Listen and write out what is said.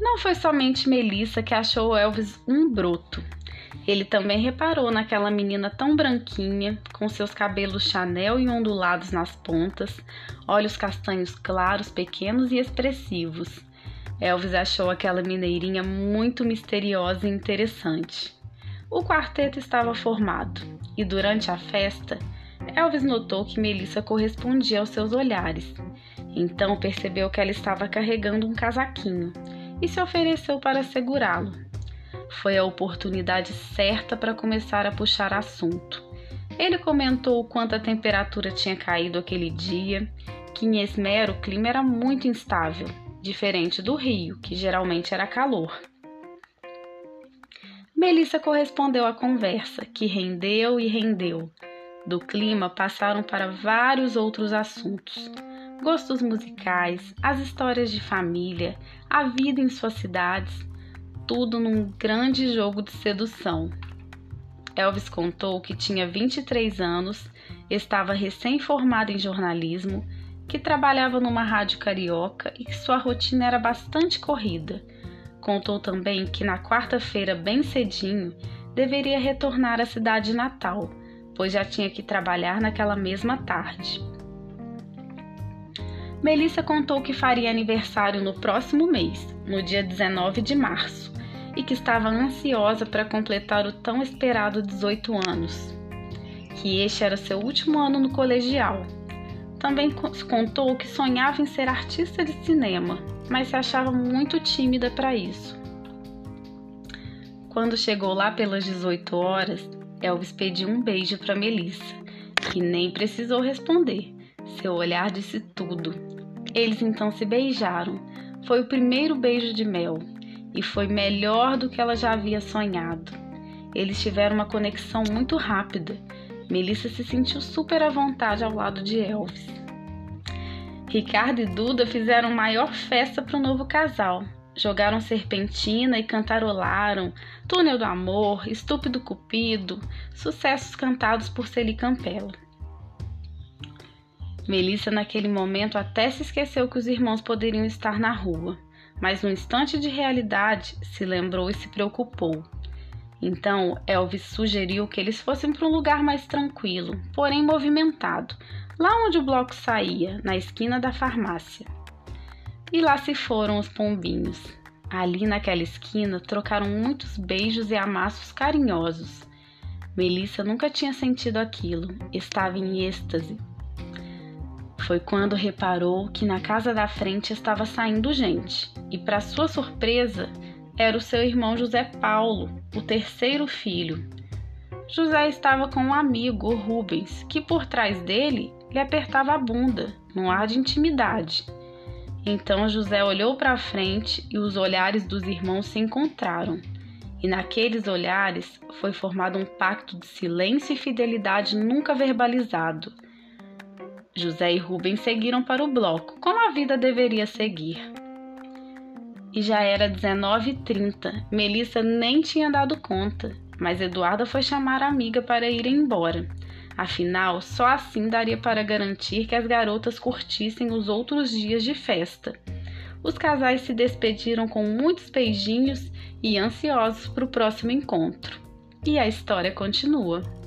Não foi somente Melissa que achou Elvis um broto. Ele também reparou naquela menina tão branquinha, com seus cabelos chanel e ondulados nas pontas, olhos castanhos claros, pequenos e expressivos. Elvis achou aquela mineirinha muito misteriosa e interessante. O quarteto estava formado e durante a festa, Elvis notou que Melissa correspondia aos seus olhares. Então percebeu que ela estava carregando um casaquinho e se ofereceu para segurá-lo. Foi a oportunidade certa para começar a puxar assunto. Ele comentou o quanto a temperatura tinha caído aquele dia, que em Esmero o clima era muito instável, diferente do Rio, que geralmente era calor. Melissa correspondeu à conversa, que rendeu e rendeu. Do clima passaram para vários outros assuntos gostos musicais, as histórias de família, a vida em suas cidades, tudo num grande jogo de sedução. Elvis contou que tinha 23 anos, estava recém-formado em jornalismo, que trabalhava numa rádio carioca e que sua rotina era bastante corrida. Contou também que na quarta-feira, bem cedinho, deveria retornar à cidade natal, pois já tinha que trabalhar naquela mesma tarde. Melissa contou que faria aniversário no próximo mês, no dia 19 de março, e que estava ansiosa para completar o tão esperado 18 anos, que este era seu último ano no colegial. Também contou que sonhava em ser artista de cinema, mas se achava muito tímida para isso. Quando chegou lá pelas 18 horas, Elvis pediu um beijo para Melissa, que nem precisou responder. Seu olhar disse tudo. Eles então se beijaram. Foi o primeiro beijo de mel e foi melhor do que ela já havia sonhado. Eles tiveram uma conexão muito rápida. Melissa se sentiu super à vontade ao lado de Elvis. Ricardo e Duda fizeram maior festa para o novo casal. Jogaram serpentina e cantarolaram Túnel do Amor, Estúpido Cupido, sucessos cantados por Celi Campelo. Melissa, naquele momento, até se esqueceu que os irmãos poderiam estar na rua, mas no instante de realidade se lembrou e se preocupou. Então, Elvis sugeriu que eles fossem para um lugar mais tranquilo, porém movimentado, lá onde o bloco saía, na esquina da farmácia. E lá se foram os pombinhos. Ali naquela esquina trocaram muitos beijos e amassos carinhosos. Melissa nunca tinha sentido aquilo, estava em êxtase, foi quando reparou que na casa da frente estava saindo gente, e para sua surpresa, era o seu irmão José Paulo, o terceiro filho. José estava com um amigo, o Rubens, que por trás dele lhe apertava a bunda, num ar de intimidade. Então José olhou para frente e os olhares dos irmãos se encontraram. E naqueles olhares foi formado um pacto de silêncio e fidelidade nunca verbalizado José e Rubens seguiram para o bloco, como a vida deveria seguir. E já era 19h30. Melissa nem tinha dado conta, mas Eduarda foi chamar a amiga para ir embora. Afinal, só assim daria para garantir que as garotas curtissem os outros dias de festa. Os casais se despediram com muitos beijinhos e ansiosos para o próximo encontro. E a história continua.